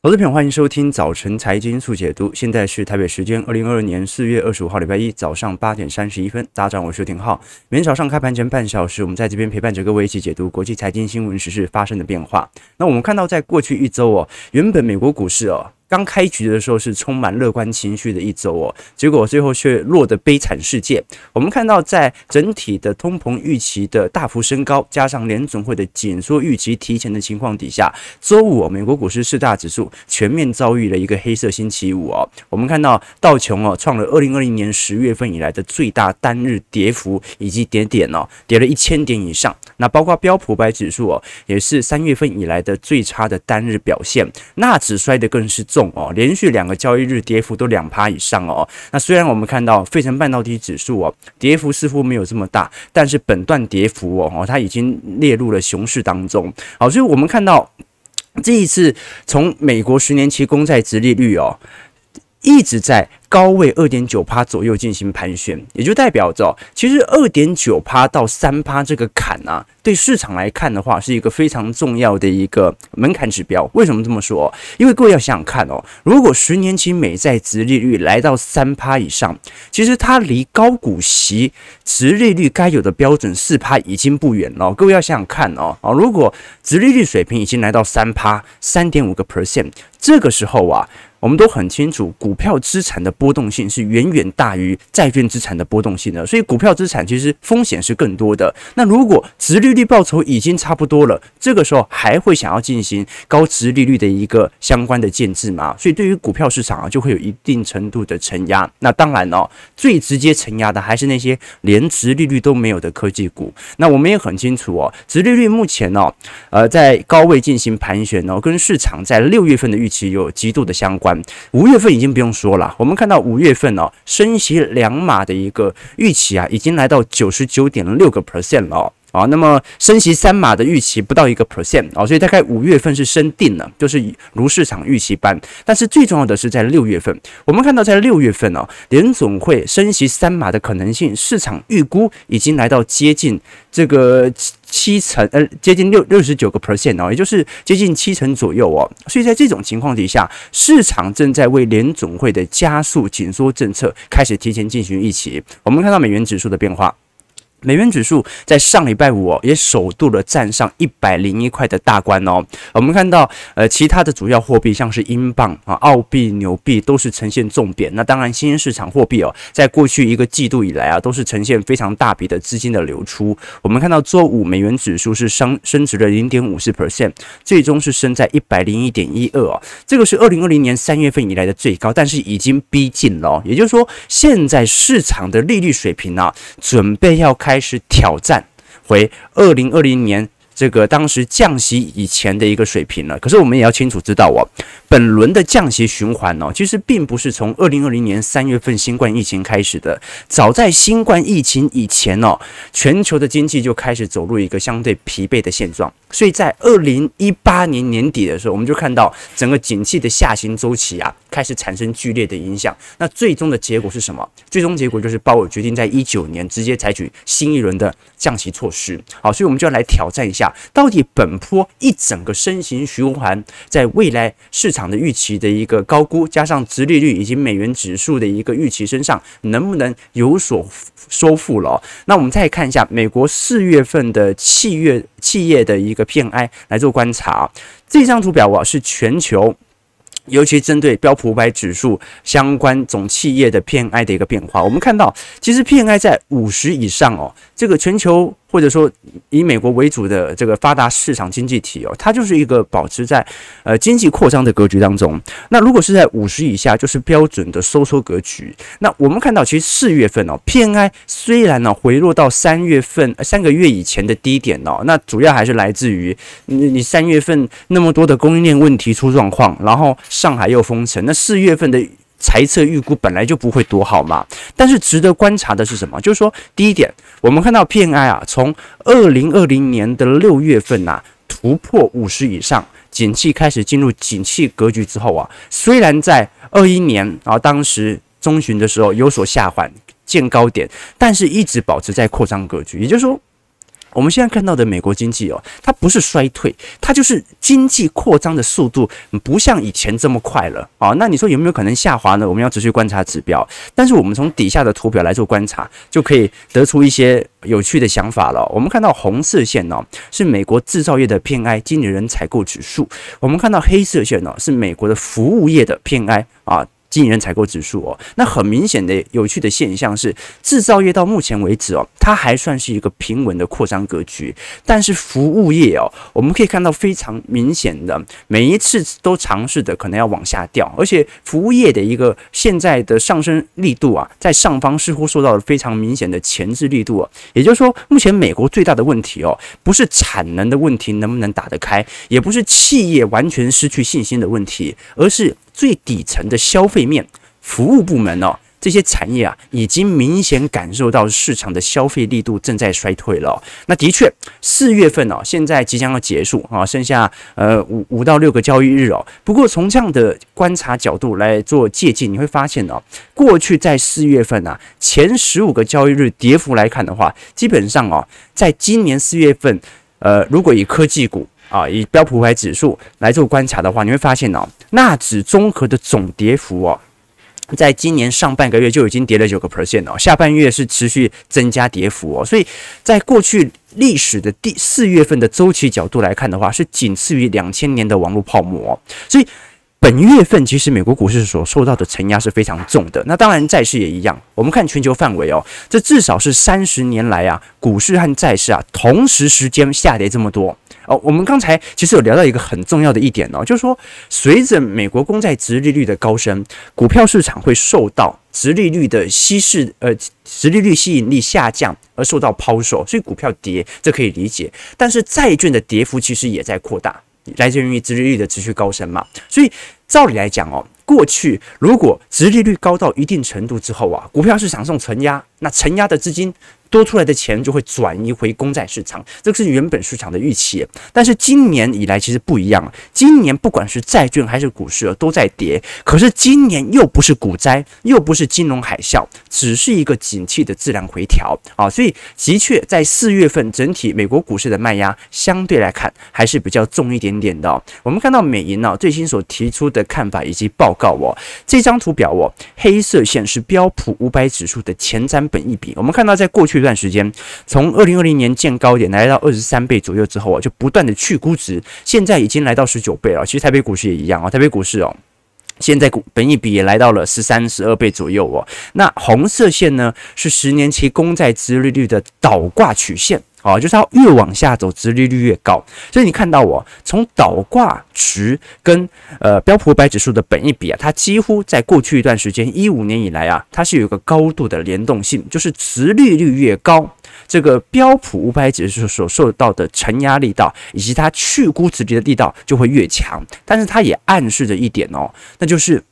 投资朋友，欢迎收听早晨财经速解读。现在是台北时间二零二二年四月二十五号礼拜一早上八点三十一分。大家好，我是廷浩。每天早上开盘前半小时，我们在这边陪伴着各位一起解读国际财经新闻时事发生的变化。那我们看到，在过去一周哦，原本美国股市哦。刚开局的时候是充满乐观情绪的一周哦，结果最后却落得悲惨世界。我们看到，在整体的通膨预期的大幅升高，加上联总会的紧缩预期提前的情况底下，周五哦美国股市四大指数全面遭遇了一个黑色星期五哦。我们看到道琼哦创了二零二零年十月份以来的最大单日跌幅，以及跌点哦跌了一千点以上。那包括标普百指数哦，也是三月份以来的最差的单日表现，纳指摔得更是重。哦，连续两个交易日跌幅都两趴以上哦。那虽然我们看到费城半导体指数哦，跌幅似乎没有这么大，但是本段跌幅哦，它已经列入了熊市当中。好，所以我们看到这一次从美国十年期公债殖利率哦，一直在。高位二点九趴左右进行盘旋，也就代表着，其实二点九趴到三趴这个坎啊，对市场来看的话，是一个非常重要的一个门槛指标。为什么这么说？因为各位要想想看哦，如果十年期美债殖利率来到三趴以上，其实它离高股息殖利率该有的标准四趴已经不远了。各位要想想看哦，啊，如果殖利率水平已经来到三趴，三点五个 percent，这个时候啊。我们都很清楚，股票资产的波动性是远远大于债券资产的波动性的，所以股票资产其实风险是更多的。那如果殖利率报酬已经差不多了，这个时候还会想要进行高殖利率的一个相关的建制吗？所以对于股票市场啊，就会有一定程度的承压。那当然哦，最直接承压的还是那些连殖利率都没有的科技股。那我们也很清楚哦，殖利率目前哦，呃，在高位进行盘旋哦，跟市场在六月份的预期有极度的相关。五月份已经不用说了，我们看到五月份哦，升息两码的一个预期啊，已经来到九十九点六个 percent 了。啊，那么升息三码的预期不到一个 percent 啊，所以大概五月份是升定了，就是如市场预期般。但是最重要的是在六月份，我们看到在六月份哦，联总会升息三码的可能性，市场预估已经来到接近这个七成，呃，接近六六十九个 percent 哦，也就是接近七成左右哦。所以在这种情况底下，市场正在为联总会的加速紧缩政策开始提前进行预期。我们看到美元指数的变化。美元指数在上礼拜五哦，也首度的站上一百零一块的大关哦。我们看到，呃，其他的主要货币像是英镑啊、澳币、纽币都是呈现重贬。那当然，新兴市场货币哦，在过去一个季度以来啊，都是呈现非常大笔的资金的流出。我们看到周五美元指数是升升值了零点五四 percent，最终是升在一百零一点一二哦。这个是二零二零年三月份以来的最高，但是已经逼近了。也就是说，现在市场的利率水平啊，准备要开。开始挑战回二零二零年这个当时降息以前的一个水平了。可是我们也要清楚知道哦，本轮的降息循环哦，其实并不是从二零二零年三月份新冠疫情开始的。早在新冠疫情以前哦，全球的经济就开始走入一个相对疲惫的现状。所以在二零一八年年底的时候，我们就看到整个景气的下行周期啊，开始产生剧烈的影响。那最终的结果是什么？最终结果就是鲍尔决定在一九年直接采取新一轮的降息措施。好，所以我们就要来挑战一下。到底本波一整个升息循环，在未来市场的预期的一个高估，加上殖利率以及美元指数的一个预期身上，能不能有所收复了？那我们再看一下美国四月份的企业企业的一个 PMI 来做观察。这张图表啊，是全球。尤其针对标普五百指数相关总企业的 PMI 的一个变化，我们看到，其实 PMI 在五十以上哦，这个全球或者说以美国为主的这个发达市场经济体哦，它就是一个保持在呃经济扩张的格局当中。那如果是在五十以下，就是标准的收缩格局。那我们看到，其实四月份哦，PMI 虽然呢回落到三月份三个月以前的低点哦，那主要还是来自于你你三月份那么多的供应链问题出状况，然后。上海又封城，那四月份的财测预估本来就不会多好嘛。但是值得观察的是什么？就是说，第一点，我们看到 P N I 啊，从二零二零年的六月份呐、突破五十以上，景气开始进入景气格局之后啊，虽然在二一年啊当时中旬的时候有所下缓见高点，但是一直保持在扩张格局。也就是说，我们现在看到的美国经济哦，它不是衰退，它就是经济扩张的速度不像以前这么快了啊。那你说有没有可能下滑呢？我们要持续观察指标。但是我们从底下的图表来做观察，就可以得出一些有趣的想法了。我们看到红色线哦，是美国制造业的 PMI 经理人采购指数；我们看到黑色线哦，是美国的服务业的 PMI 啊。经营人采购指数哦，那很明显的有趣的现象是，制造业到目前为止哦，它还算是一个平稳的扩张格局，但是服务业哦，我们可以看到非常明显的，每一次都尝试的可能要往下掉，而且服务业的一个现在的上升力度啊，在上方似乎受到了非常明显的前置力度啊，也就是说，目前美国最大的问题哦，不是产能的问题能不能打得开，也不是企业完全失去信心的问题，而是。最底层的消费面服务部门哦，这些产业啊，已经明显感受到市场的消费力度正在衰退了。那的确，四月份哦，现在即将要结束啊，剩下呃五五到六个交易日哦。不过从这样的观察角度来做借鉴，你会发现哦，过去在四月份啊，前十五个交易日跌幅来看的话，基本上哦，在今年四月份，呃，如果以科技股。啊，以标普五百指数来做观察的话，你会发现哦，纳指综合的总跌幅哦，在今年上半个月就已经跌了九个 percent 哦，下半月是持续增加跌幅哦，所以在过去历史的第四月份的周期角度来看的话，是仅次于两千年的网络泡沫哦，所以。本月份其实美国股市所受到的承压是非常重的，那当然债市也一样。我们看全球范围哦，这至少是三十年来啊，股市和债市啊同时时间下跌这么多哦。我们刚才其实有聊到一个很重要的一点哦，就是说随着美国公债殖利率的高升，股票市场会受到殖利率的稀释，呃，殖利率吸引力下降而受到抛售，所以股票跌这可以理解。但是债券的跌幅其实也在扩大。来自于殖利率的持续高升嘛，所以照理来讲哦，过去如果殖利率高到一定程度之后啊，股票市场受承压，那承压的资金。多出来的钱就会转移回公债市场，这个是原本市场的预期。但是今年以来其实不一样了，今年不管是债券还是股市都在跌，可是今年又不是股灾，又不是金融海啸，只是一个景气的自然回调啊。所以的确在四月份整体美国股市的卖压相对来看还是比较重一点点的。我们看到美银呢最新所提出的看法以及报告哦，这张图表哦，黑色线是标普五百指数的前瞻本益比，我们看到在过去。这段时间，从二零二零年见高点来到二十三倍左右之后啊，就不断的去估值，现在已经来到十九倍了。其实台北股市也一样啊，台北股市哦，现在股本一比也来到了十三、十二倍左右哦。那红色线呢，是十年期公债殖利率的倒挂曲线。哦，就是它越往下走，殖利率越高。所以你看到我从倒挂值跟呃标普五百指数的本益比啊，它几乎在过去一段时间，一五年以来啊，它是有一个高度的联动性，就是殖利率越高，这个标普五百指数所受到的承压力道以及它去估值的力道就会越强。但是它也暗示着一点哦，那就是。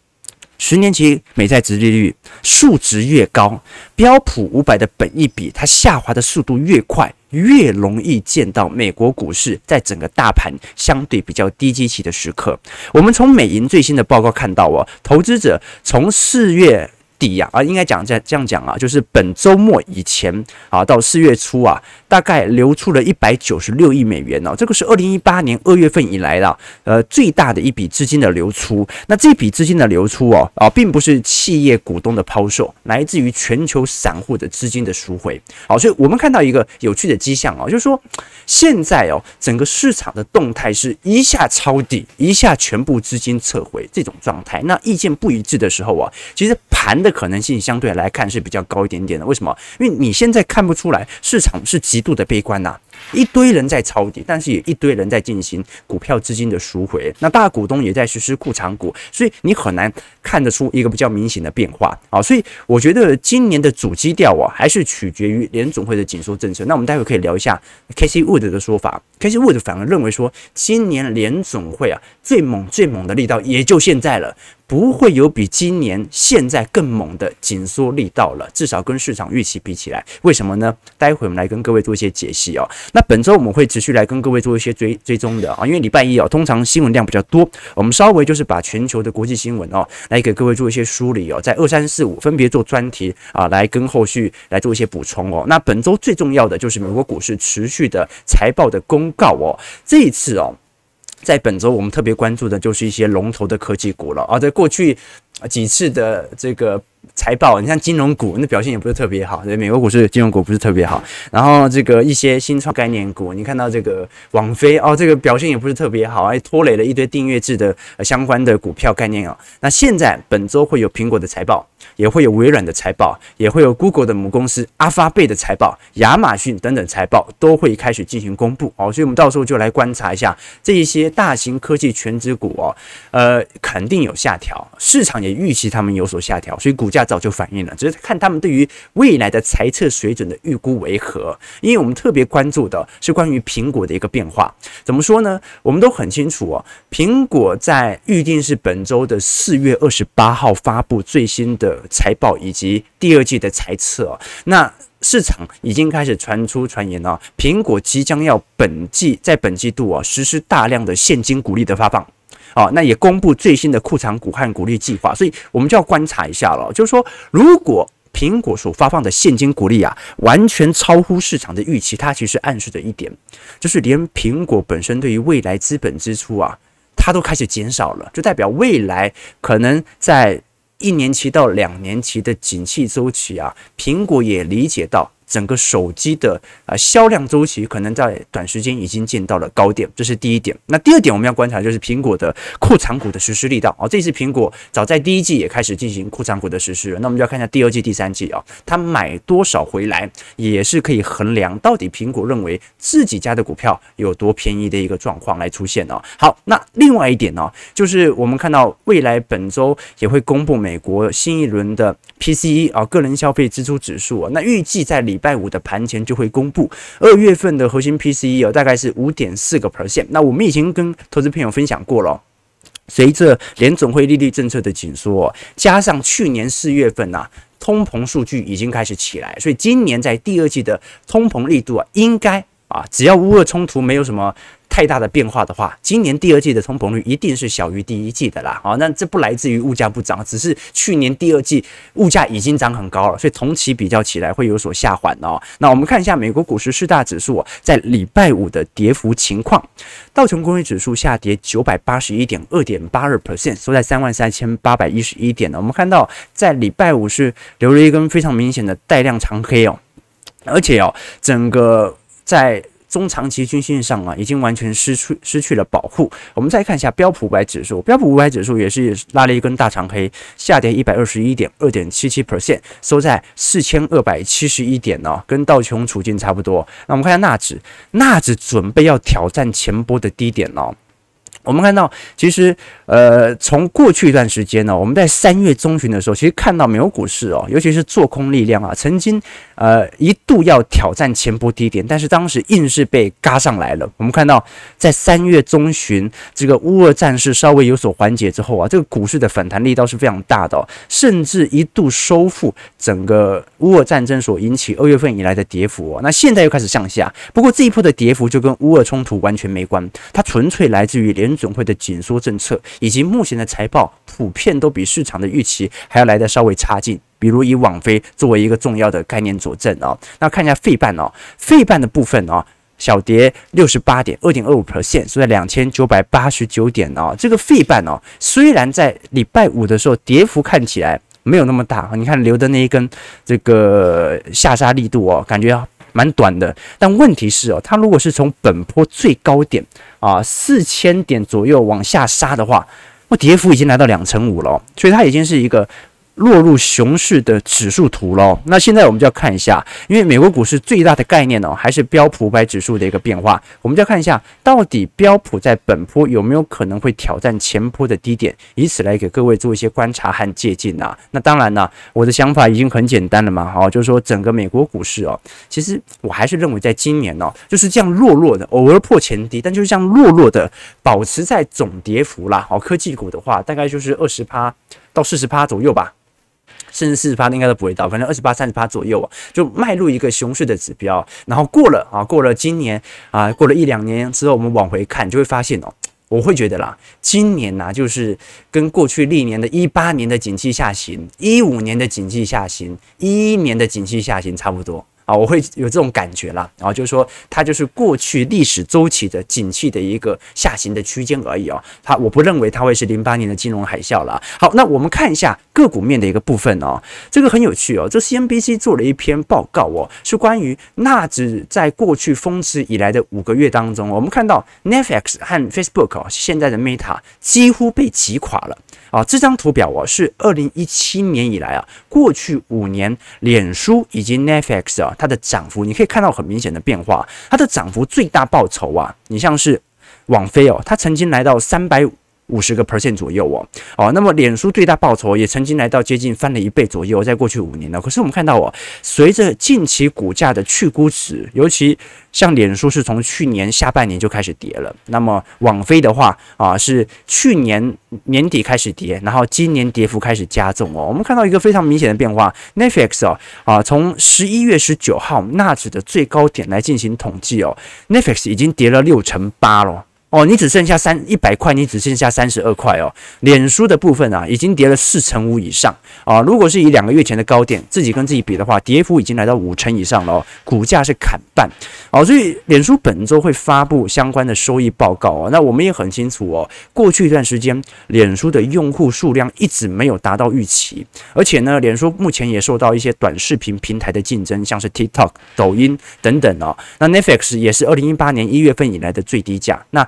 十年期美债殖利率数值越高，标普五百的本益比它下滑的速度越快，越容易见到美国股市在整个大盘相对比较低基期的时刻。我们从美银最新的报告看到哦，投资者从四月。底呀啊，应该讲这这样讲啊，就是本周末以前啊，到四月初啊，大概流出了一百九十六亿美元哦，这个是二零一八年二月份以来的呃最大的一笔资金的流出。那这笔资金的流出哦啊，并不是企业股东的抛售，来自于全球散户的资金的赎回。好，所以我们看到一个有趣的迹象啊，就是说现在哦，整个市场的动态是一下抄底，一下全部资金撤回这种状态。那意见不一致的时候啊，其实盘。的可能性相对来看是比较高一点点的，为什么？因为你现在看不出来市场是极度的悲观呐、一堆人在抄底，但是也一堆人在进行股票资金的赎回。那大股东也在实施库藏股，所以你很难看得出一个比较明显的变化啊。所以我觉得今年的主基调啊，还是取决于联总会的紧缩政策。那我们待会可以聊一下 Cathie Wood 的说法。Cathie Wood 反而认为说，今年联总会啊最猛最猛的力道也就现在了，不会有比今年现在更猛的紧缩力道了，至少跟市场预期比起来，为什么呢？待会我们来跟各位做一些解析哦。那本周我们会持续来跟各位做一些追追踪的啊，因为礼拜一哦，通常新闻量比较多，我们稍微就是把全球的国际新闻哦，来给各位做一些梳理哦，在二三四五分别做专题啊，来跟后续来做一些补充哦。那本周最重要的就是美国股市持续的财报的公告哦，这一次哦。在本周，我们特别关注的就是一些龙头的科技股了啊，在过去几次的这个。财报，你像金融股，那表现也不是特别好。对，美国股市金融股不是特别好。然后这个一些新创概念股，你看到这个网飞哦，这个表现也不是特别好，还拖累了一堆订阅制的相关的股票概念哦。那现在本周会有苹果的财报，也会有微软的财报，也会有 Google 的母公司阿发贝的财报，亚马逊等等财报都会开始进行公布哦。所以我们到时候就来观察一下这一些大型科技全值股哦，呃，肯定有下调，市场也预期他们有所下调，所以股价。早就反映了，只是看他们对于未来的财测水准的预估为何。因为我们特别关注的是关于苹果的一个变化。怎么说呢？我们都很清楚哦，苹果在预定是本周的四月二十八号发布最新的财报以及第二季的财测。那市场已经开始传出传言了，苹果即将要本季在本季度啊实施大量的现金股利的发放。哦，那也公布最新的库藏股和股利计划，所以我们就要观察一下了。就是说，如果苹果所发放的现金股利啊，完全超乎市场的预期，它其实暗示着一点，就是连苹果本身对于未来资本支出啊，它都开始减少了，就代表未来可能在一年期到两年期的景气周期啊，苹果也理解到。整个手机的啊销量周期可能在短时间已经见到了高点，这是第一点。那第二点我们要观察就是苹果的库藏股的实施力道啊。这次苹果早在第一季也开始进行库藏股的实施，那我们就要看一下第二季、第三季啊，它买多少回来也是可以衡量到底苹果认为自己家的股票有多便宜的一个状况来出现哦。好，那另外一点呢，就是我们看到未来本周也会公布美国新一轮的 PCE 啊个人消费支出指数啊，那预计在里。礼拜五的盘前就会公布二月份的核心 PCE 哦，大概是五点四个 percent。那我们已经跟投资朋友分享过了，随着联总会利率政策的紧缩，加上去年四月份呐、通膨数据已经开始起来，所以今年在第二季的通膨力度啊，应该啊，只要乌俄冲突没有什么。太大的变化的话，今年第二季的通膨率一定是小于第一季的啦。好，那这不来自于物价不涨，只是去年第二季物价已经涨很高了，所以同期比较起来会有所下滑哦。那我们看一下美国股市四大指数在礼拜五的跌幅情况，道琼工业指数下跌九百八十一点二点八二 percent，收在三万三千八百一十一点呢。我们看到在礼拜五是留了一根非常明显的带量长黑哦，而且哦，整个在。中长期均线上啊，已经完全失去失去了保护。我们再看一下标普五百指数，标普五百指数也是拉了一根大长黑，下跌一百二十一点二点七七 percent，收在四千二百七十一点哦，跟道琼处境差不多。那我们看一下纳指，纳指准备要挑战前波的低点哦。我们看到，其实，呃，从过去一段时间呢，我们在三月中旬的时候，其实看到美国股市哦，尤其是做空力量啊，曾经呃一度要挑战前波低点，但是当时硬是被嘎上来了。我们看到，在三月中旬，这个乌俄战事稍微有所缓解之后啊，这个股市的反弹力道是非常大的哦，甚至一度收复整个乌俄战争所引起二月份以来的跌幅哦。那现在又开始向下，不过这一波的跌幅就跟乌俄冲突完全没关，它纯粹来自于联总会的紧缩政策，以及目前的财报普遍都比市场的预期还要来得稍微差劲。比如以网飞作为一个重要的概念佐证哦，那看一下费半哦，费半的部分哦，小跌六十八点二点二五 percent，所以两千九百八十九点哦。这个费半哦，虽然在礼拜五的时候跌幅看起来没有那么大，你看留的那一根这个下杀力度哦，感觉蛮短的。但问题是哦，它如果是从本坡最高点。啊，四千点左右往下杀的话，我跌幅已经来到两成五了，所以它已经是一个落入熊市的指数图喽。那现在我们就要看一下，因为美国股市最大的概念哦，还是标普五百指数的一个变化。我们就要看一下，到底标普在本波有没有可能会挑战前波的低点，以此来给各位做一些观察和借鉴啊。那当然呢，我的想法已经很简单了嘛，好，就是说整个美国股市哦，其实我还是认为在今年哦，就是这样弱弱的，偶尔破前低，但就是这样弱弱的保持在总跌幅啦。好，科技股的话，大概就是二十趴到四十趴左右吧。甚至四十八应该都不会到，反正二十八、三十八左右啊，就迈入一个熊市的指标。然后过了啊，过了今年啊，过了一两年之后，我们往回看，就会发现哦，我会觉得啦，今年呐、啊，就是跟过去历年的一八年的景气下行、一五年的景气下行、一一年的景气下行差不多。啊，我会有这种感觉啦，然后就是说，它就是过去历史周期的景气的一个下行的区间而已哦。它我不认为它会是零八年的金融海啸了。好，那我们看一下个股面的一个部分哦，这个很有趣哦。这 CNBC 做了一篇报告哦，是关于纳指在过去峰值以来的五个月当中，我们看到 Netflix 和 Facebook 哦，现在的 Meta 几乎被挤垮了。啊，这张图表哦，是二零一七年以来啊，过去五年脸书以及 Netflix 啊，它的涨幅你可以看到很明显的变化。它的涨幅最大报酬啊，你像是网飞哦，它曾经来到三百五十个 percent 左右哦，哦，那么脸书最大报酬也曾经来到接近翻了一倍左右，在过去五年呢。可是我们看到哦，随着近期股价的去估值，尤其像脸书是从去年下半年就开始跌了，那么网飞的话啊，是去年年底开始跌，然后今年跌幅开始加重哦。我们看到一个非常明显的变化，Netflix 哦啊，从十一月十九号纳指的最高点来进行统计哦，Netflix 已经跌了六成八了。哦，你只剩下三一百块，你只剩下三十二块哦。脸书的部分啊，已经跌了四成五以上啊。如果是以两个月前的高点，自己跟自己比的话，跌幅已经来到五成以上了哦。股价是砍半，哦，所以脸书本周会发布相关的收益报告哦。那我们也很清楚哦，过去一段时间，脸书的用户数量一直没有达到预期，而且呢，脸书目前也受到一些短视频平台的竞争，像是 TikTok、抖音等等哦。那 Netflix 也是二零一八年一月份以来的最低价。那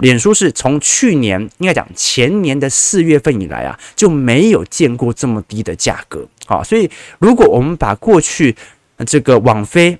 脸书是从去年应该讲前年的四月份以来啊，就没有见过这么低的价格。啊，所以如果我们把过去这个网飞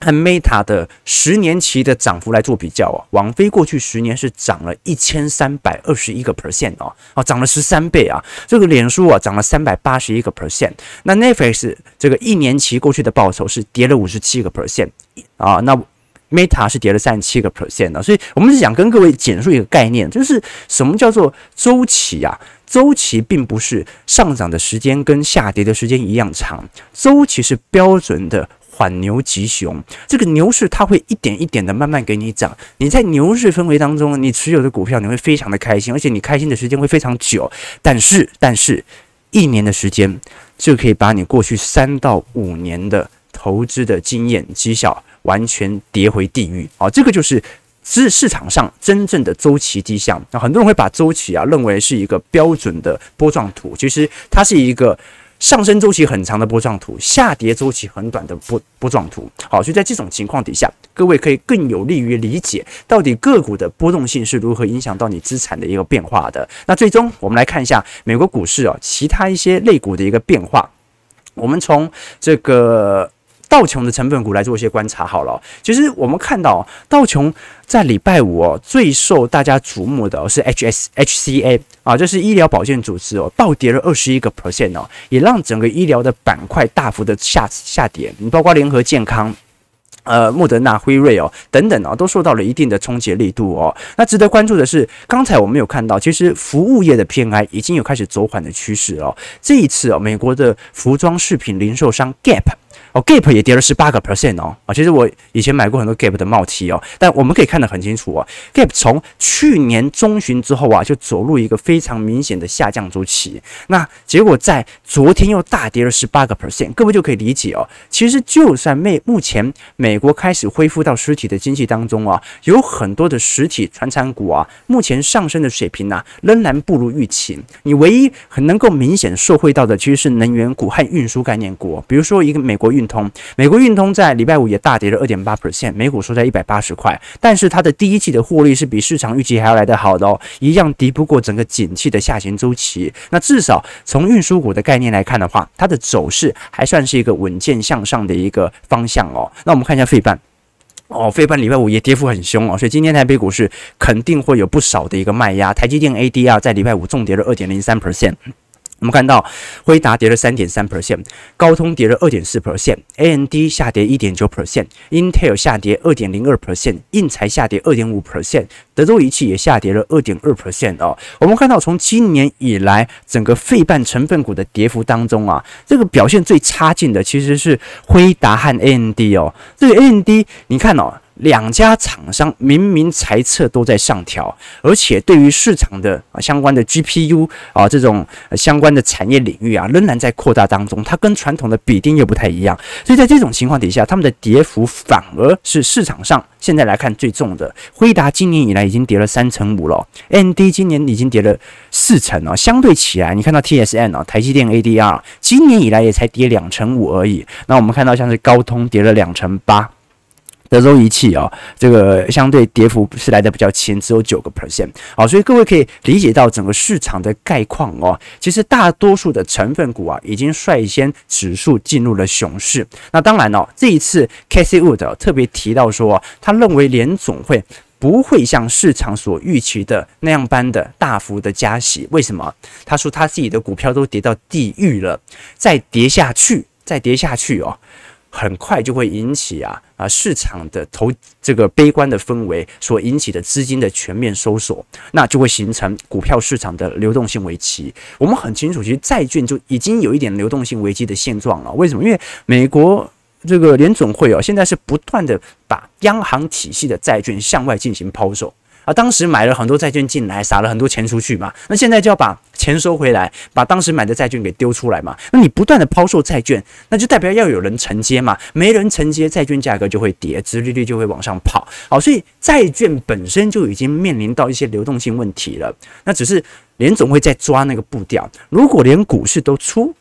和 Meta 的十年期的涨幅来做比较啊，网飞过去十年是涨了一千三百二十一个 percent 哦，啊，涨了十三倍啊，这个脸书啊涨了三百八十一个 percent，那 Netflix 这个一年期过去的报酬是跌了五十七个 percent 啊，那。Meta 是跌了三十七个 percent 的，所以我们是想跟各位简述一个概念，就是什么叫做周期啊？周期并不是上涨的时间跟下跌的时间一样长，周期是标准的缓牛急熊。这个牛市它会一点一点的慢慢给你涨，你在牛市氛围当中，你持有的股票你会非常的开心，而且你开心的时间会非常久。但是，但是一年的时间就可以把你过去三到五年的投资的经验绩效。完全跌回地狱啊！这个就是市市场上真正的周期迹象。那很多人会把周期啊认为是一个标准的波状图，其实它是一个上升周期很长的波状图，下跌周期很短的波波状图。好，所以在这种情况底下，各位可以更有利于理解到底个股的波动性是如何影响到你资产的一个变化的。那最终我们来看一下美国股市啊，其他一些类股的一个变化。我们从这个。道琼的成分股来做一些观察好了，其实我们看到道琼在礼拜五哦，最受大家瞩目的是 HS HCA 啊，这是医疗保健组织哦，暴跌了二十一个 percent 哦，也让整个医疗的板块大幅的下下跌，你包括联合健康、呃莫德纳、辉瑞哦等等哦，都受到了一定的冲击力度哦。那值得关注的是，刚才我们有看到，其实服务业的 PMI 已经有开始走缓的趋势哦。这一次哦，美国的服装饰品零售商 Gap。哦，Gap 也跌了十八个 percent 哦，啊，其实我以前买过很多 Gap 的帽 T 哦，但我们可以看得很清楚啊，Gap 从去年中旬之后啊，就走入一个非常明显的下降周期，那结果在昨天又大跌了十八个 percent，各位就可以理解哦，其实就算目目前美国开始恢复到实体的经济当中啊，有很多的实体传产股啊，目前上升的水平呢、啊，仍然不如预期，你唯一很能够明显受惠到的其实是能源股和运输概念股，比如说一个美国运。通，美国运通在礼拜五也大跌了二点八 percent，每股收在一百八十块，但是它的第一季的获利是比市场预期还要来得好的哦，一样敌不过整个景气的下行周期。那至少从运输股的概念来看的话，它的走势还算是一个稳健向上的一个方向哦。那我们看一下费半。哦，费半礼拜五也跌幅很凶哦，所以今天台北股市肯定会有不少的一个卖压。台积电 ADR 在礼拜五重跌了二点零三 percent。我们看到辉达跌了三点三 percent，高通跌了二点四 percent，AMD 下跌一点九 percent，Intel 下跌二点零二 percent，应材下跌二点五 percent，德州仪器也下跌了二点二 percent 哦。我们看到从今年以来整个费半成分股的跌幅当中啊，这个表现最差劲的其实是辉达和 AMD 哦。这个 AMD 你看哦。两家厂商明明财测都在上调，而且对于市场的啊相关的 GPU 啊这种相关的产业领域啊仍然在扩大当中，它跟传统的笔电又不太一样，所以在这种情况底下，他们的跌幅反而是市场上现在来看最重的。辉达今年以来已经跌了三成五了，AMD 今年已经跌了四成了，相对起来，你看到 TSM 啊，台积电 ADR 今年以来也才跌两成五而已。那我们看到像是高通跌了两成八。德州仪器啊，这个相对跌幅是来的比较轻，只有九个 percent。好，所以各位可以理解到整个市场的概况哦。其实大多数的成分股啊，已经率先指数进入了熊市。那当然哦，这一次 Casey Wood 特别提到说，他认为联总会不会像市场所预期的那样般的大幅的加息。为什么？他说他自己的股票都跌到地狱了，再跌下去，再跌下去哦。很快就会引起啊啊市场的投这个悲观的氛围所引起的资金的全面收缩，那就会形成股票市场的流动性危机。我们很清楚，其实债券就已经有一点流动性危机的现状了。为什么？因为美国这个联总会哦，现在是不断的把央行体系的债券向外进行抛售。啊，当时买了很多债券进来，撒了很多钱出去嘛。那现在就要把钱收回来，把当时买的债券给丢出来嘛。那你不断的抛售债券，那就代表要有人承接嘛。没人承接，债券价格就会跌，殖利率就会往上跑。好，所以债券本身就已经面临到一些流动性问题了。那只是联总会在抓那个步调。如果连股市都出，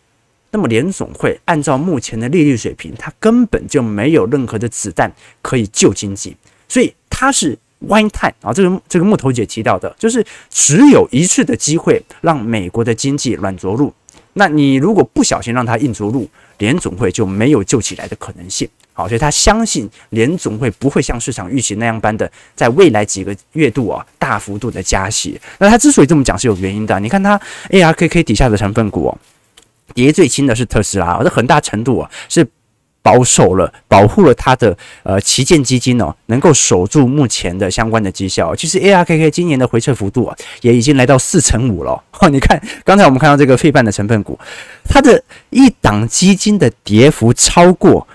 那么联总会按照目前的利率水平，它根本就没有任何的子弹可以救经济。所以它是。One time 啊，这个这个木头姐提到的，就是只有一次的机会让美国的经济软着陆。那你如果不小心让它硬着陆，联总会就没有救起来的可能性。好，所以他相信联总会不会像市场预期那样般的，在未来几个月度啊大幅度的加息。那他之所以这么讲是有原因的，你看他 ARKK 底下的成分股哦，跌最轻的是特斯拉，这很大程度啊是。保守了，保护了他的呃旗舰基金哦，能够守住目前的相关的绩效。其实 ARKK 今年的回撤幅度啊，也已经来到四成五了。哦，你看刚才我们看到这个费半的成分股，它的一档基金的跌幅超过。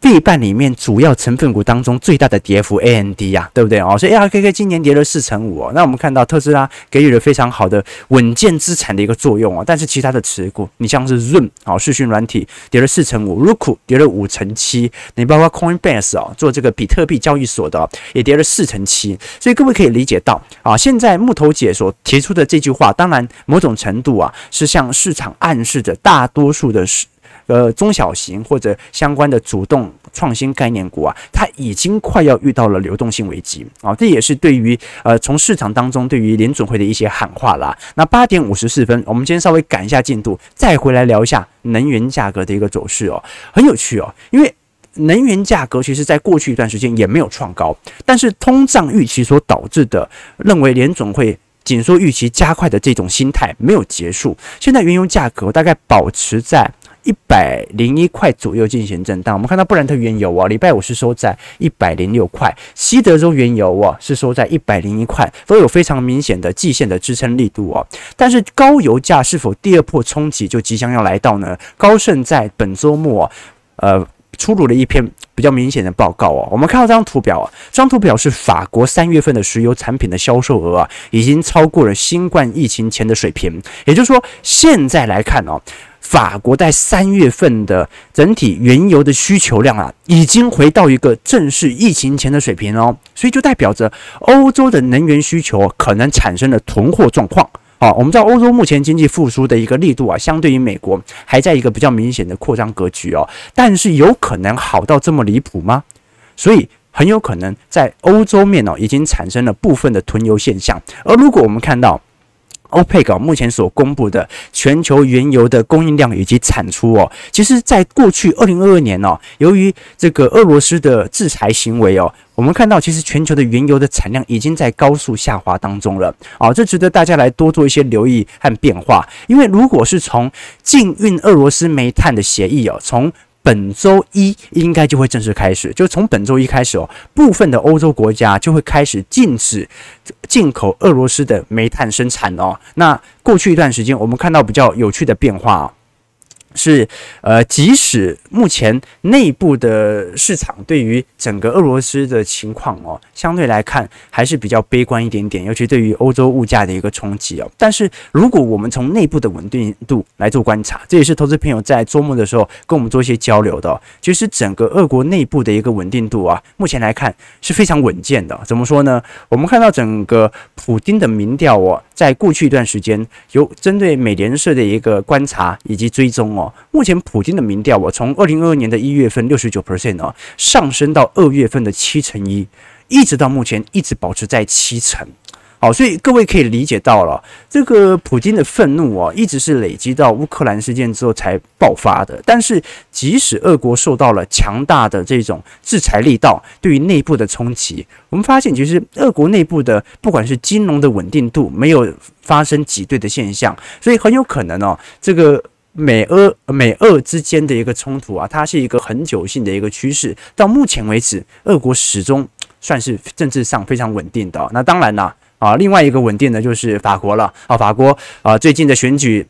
费半里面主要成分股当中最大的跌幅，AMD 呀、啊，对不对哦？所以 ARKK 今年跌了四成五哦。那我们看到特斯拉给予了非常好的稳健资产的一个作用哦。但是其他的持股，你像是 Zoom 啊，视讯软体跌了四成五，Roku 跌了五成七，你包括 Coinbase 哦，做这个比特币交易所的也跌了四成七。所以各位可以理解到啊，现在木头姐所提出的这句话，当然某种程度啊是向市场暗示着大多数的市。呃，中小型或者相关的主动创新概念股啊，它已经快要遇到了流动性危机啊，这也是对于呃从市场当中对于联准会的一些喊话啦。那八点五十四分，我们今天稍微赶一下进度，再回来聊一下能源价格的一个走势哦，很有趣哦，因为能源价格其实在过去一段时间也没有创高，但是通胀预期所导致的认为联准会紧缩预期加快的这种心态没有结束，现在原油价格大概保持在。一百零一块左右进行震荡，我们看到布兰特原油啊，礼拜五是收在一百零六块，西德州原油啊是收在一百零一块，都有非常明显的季线的支撑力度哦。但是高油价是否第二波冲击就即将要来到呢？高盛在本周末呃出炉了一篇比较明显的报告哦。我们看到这张图表啊，这张图表是法国三月份的石油产品的销售额啊，已经超过了新冠疫情前的水平，也就是说现在来看哦。法国在三月份的整体原油的需求量啊，已经回到一个正式疫情前的水平哦，所以就代表着欧洲的能源需求可能产生了囤货状况。好，我们知道欧洲目前经济复苏的一个力度啊，相对于美国还在一个比较明显的扩张格局哦。但是有可能好到这么离谱吗？所以很有可能在欧洲面哦，已经产生了部分的囤油现象。而如果我们看到，OPEC 目前所公布的全球原油的供应量以及产出哦，其实在过去二零二二年哦，由于这个俄罗斯的制裁行为哦，我们看到其实全球的原油的产量已经在高速下滑当中了啊，这值得大家来多做一些留意和变化。因为如果是从禁运俄罗斯煤炭的协议哦，从本周一应该就会正式开始，就从本周一开始哦，部分的欧洲国家就会开始禁止进口俄罗斯的煤炭生产哦。那过去一段时间，我们看到比较有趣的变化哦。是，呃，即使目前内部的市场对于整个俄罗斯的情况哦，相对来看还是比较悲观一点点，尤其对于欧洲物价的一个冲击哦。但是如果我们从内部的稳定度来做观察，这也是投资朋友在周末的时候跟我们做一些交流的。其实整个俄国内部的一个稳定度啊，目前来看是非常稳健的。怎么说呢？我们看到整个普丁的民调哦，在过去一段时间有针对美联社的一个观察以及追踪。目前普京的民调，我从二零二二年的一月份六十九 percent 哦，上升到二月份的七成一，一直到目前一直保持在七成。好，所以各位可以理解到了，这个普京的愤怒啊，一直是累积到乌克兰事件之后才爆发的。但是，即使俄国受到了强大的这种制裁力道，对于内部的冲击，我们发现其实俄国内部的不管是金融的稳定度没有发生挤兑的现象，所以很有可能哦，这个。美俄美俄之间的一个冲突啊，它是一个很久性的一个趋势。到目前为止，俄国始终算是政治上非常稳定的。那当然了啊，另外一个稳定的就是法国了啊。法国啊，最近的选举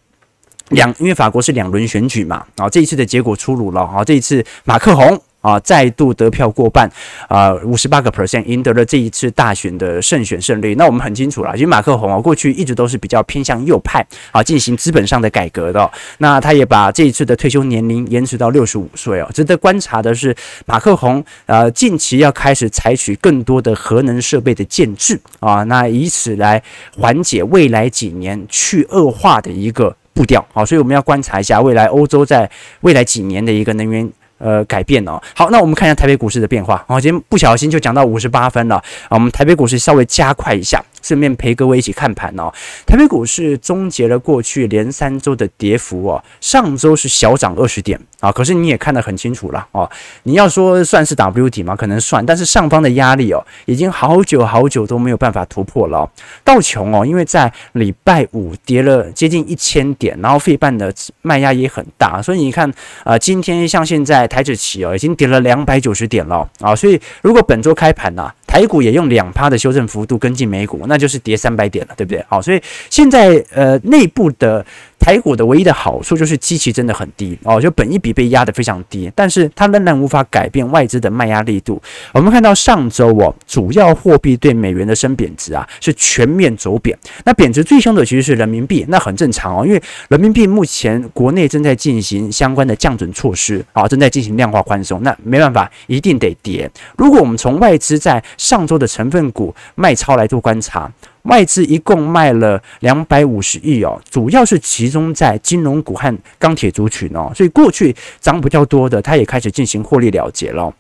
两，因为法国是两轮选举嘛啊，这一次的结果出炉了啊，这一次马克宏。啊，再度得票过半，啊，五十八个 percent 赢得了这一次大选的胜选胜利。那我们很清楚了，其实马克宏啊，过去一直都是比较偏向右派啊，进行资本上的改革的。那他也把这一次的退休年龄延迟到六十五岁哦。值得观察的是，马克宏呃，近期要开始采取更多的核能设备的建置啊，那以此来缓解未来几年去恶化的一个步调啊。所以我们要观察一下未来欧洲在未来几年的一个能源。呃，改变哦。好，那我们看一下台北股市的变化。好，今天不小心就讲到五十八分了啊。我们台北股市稍微加快一下，顺便陪各位一起看盘哦。台北股市终结了过去连三周的跌幅哦。上周是小涨二十点啊，可是你也看得很清楚了哦。你要说算是 W 底吗？可能算，但是上方的压力哦，已经好久好久都没有办法突破了。道琼哦，因为在礼拜五跌了接近一千点，然后费半的卖压也很大，所以你看啊，今天像现在。台指期哦，已经跌了两百九十点了啊，所以如果本周开盘呢、啊，台股也用两趴的修正幅度跟进美股，那就是跌三百点了，对不对？好，所以现在呃内部的。台股的唯一的好处就是基期真的很低哦，就本一笔被压得非常低，但是它仍然无法改变外资的卖压力度。我们看到上周哦，主要货币对美元的升贬值啊是全面走贬，那贬值最凶的其实是人民币，那很正常哦，因为人民币目前国内正在进行相关的降准措施啊，正在进行量化宽松，那没办法，一定得跌。如果我们从外资在上周的成分股卖超来做观察。外资一共卖了两百五十亿哦，主要是集中在金融股和钢铁族群哦，所以过去涨比较多的，它也开始进行获利了结了。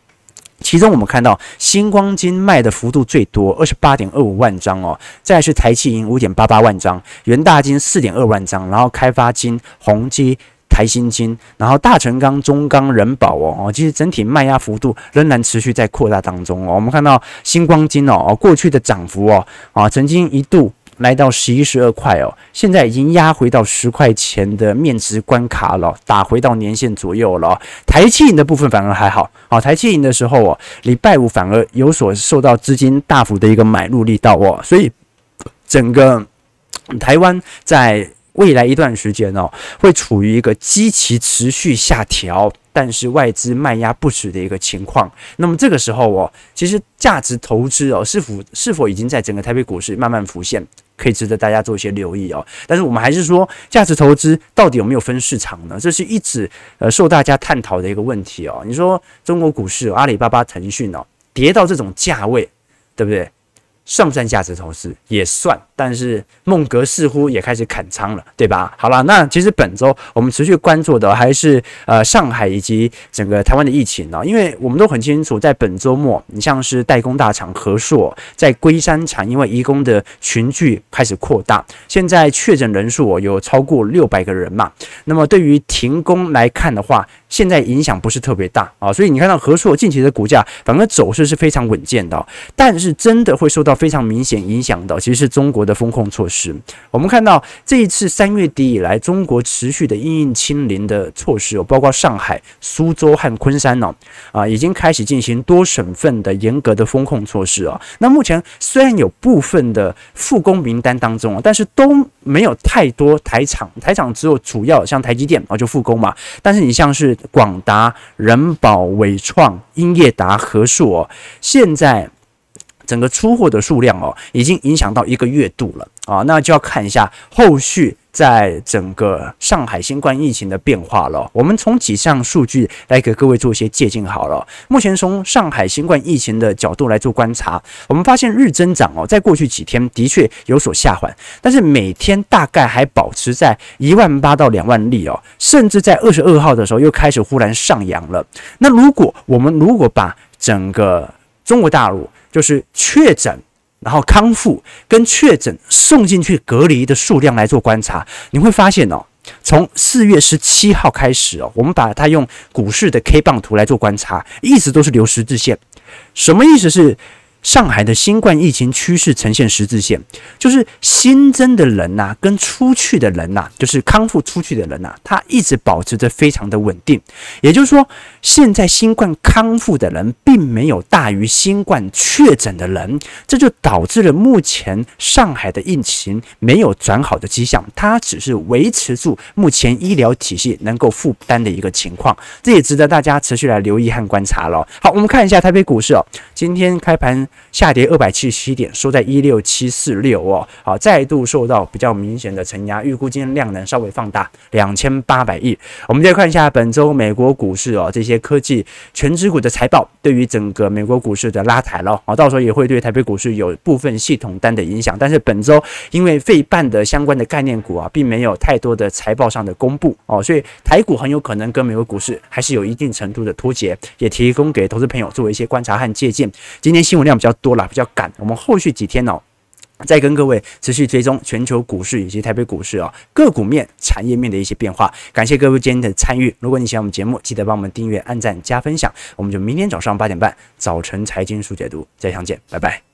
其中我们看到新光金卖的幅度最多，二十八点二五万张哦，再是台企银五点八八万张，元大金四点二万张，然后开发金、宏基。台新金，然后大成钢、中钢、人保哦哦，其实整体卖压幅度仍然持续在扩大当中哦。我们看到新光金哦哦，过去的涨幅哦啊，曾经一度来到十一十二块哦，现在已经压回到十块钱的面值关卡了，打回到年线左右了。台企银的部分反而还好啊，台企银的时候哦，礼拜五反而有所受到资金大幅的一个买入力道哦，所以整个台湾在。未来一段时间哦，会处于一个积极持续下调，但是外资卖压不止的一个情况。那么这个时候哦，其实价值投资哦，是否是否已经在整个台北股市慢慢浮现，可以值得大家做一些留意哦。但是我们还是说，价值投资到底有没有分市场呢？这是一直呃受大家探讨的一个问题哦。你说中国股市，阿里巴巴、腾讯哦，跌到这种价位，对不对？算不算价值投资？也算，但是孟格似乎也开始砍仓了，对吧？好了，那其实本周我们持续关注的还是呃上海以及整个台湾的疫情呢，因为我们都很清楚，在本周末，你像是代工大厂和硕在龟山厂，因为移工的群聚开始扩大，现在确诊人数有超过六百个人嘛。那么对于停工来看的话，现在影响不是特别大啊，所以你看到和硕近期的股价反而走势是非常稳健的，但是真的会受到非常明显影响的，其实是中国的风控措施。我们看到这一次三月底以来，中国持续的因应清零的措施哦，包括上海、苏州和昆山呢，啊，已经开始进行多省份的严格的风控措施啊。那目前虽然有部分的复工名单当中啊，但是都没有太多台厂，台厂只有主要像台积电啊就复工嘛，但是你像是广达、人保、纬创、英业达、和硕哦，现在。整个出货的数量哦，已经影响到一个月度了啊，那就要看一下后续在整个上海新冠疫情的变化了。我们从几项数据来给各位做一些借鉴好了。目前从上海新冠疫情的角度来做观察，我们发现日增长哦，在过去几天的确有所下缓，但是每天大概还保持在一万八到两万例哦，甚至在二十二号的时候又开始忽然上扬了。那如果我们如果把整个中国大陆就是确诊，然后康复跟确诊送进去隔离的数量来做观察，你会发现哦，从四月十七号开始哦，我们把它用股市的 K 棒图来做观察，一直都是留十字线，什么意思是？上海的新冠疫情趋势呈现十字线，就是新增的人呐、跟出去的人呐、就是康复出去的人呐、啊，他一直保持着非常的稳定。也就是说，现在新冠康复的人并没有大于新冠确诊的人，这就导致了目前上海的疫情没有转好的迹象，它只是维持住目前医疗体系能够负担的一个情况。这也值得大家持续来留意和观察了。好，我们看一下台北股市哦，今天开盘。下跌二百七十七点，收在一六七四六哦，好，再度受到比较明显的承压，预估今天量能稍微放大两千八百亿。我们再看一下本周美国股市哦，这些科技全值股的财报，对于整个美国股市的拉抬了，啊，到时候也会对台北股市有部分系统单的影响。但是本周因为费半的相关的概念股啊，并没有太多的财报上的公布哦，所以台股很有可能跟美国股市还是有一定程度的脱节，也提供给投资朋友作为一些观察和借鉴。今天新闻量比较多了，比较赶。我们后续几天哦，再跟各位持续追踪全球股市以及台北股市啊，个股面、产业面的一些变化。感谢各位今天的参与。如果你喜欢我们节目，记得帮我们订阅、按赞、加分享。我们就明天早上八点半，早晨财经速解读再相见，拜拜。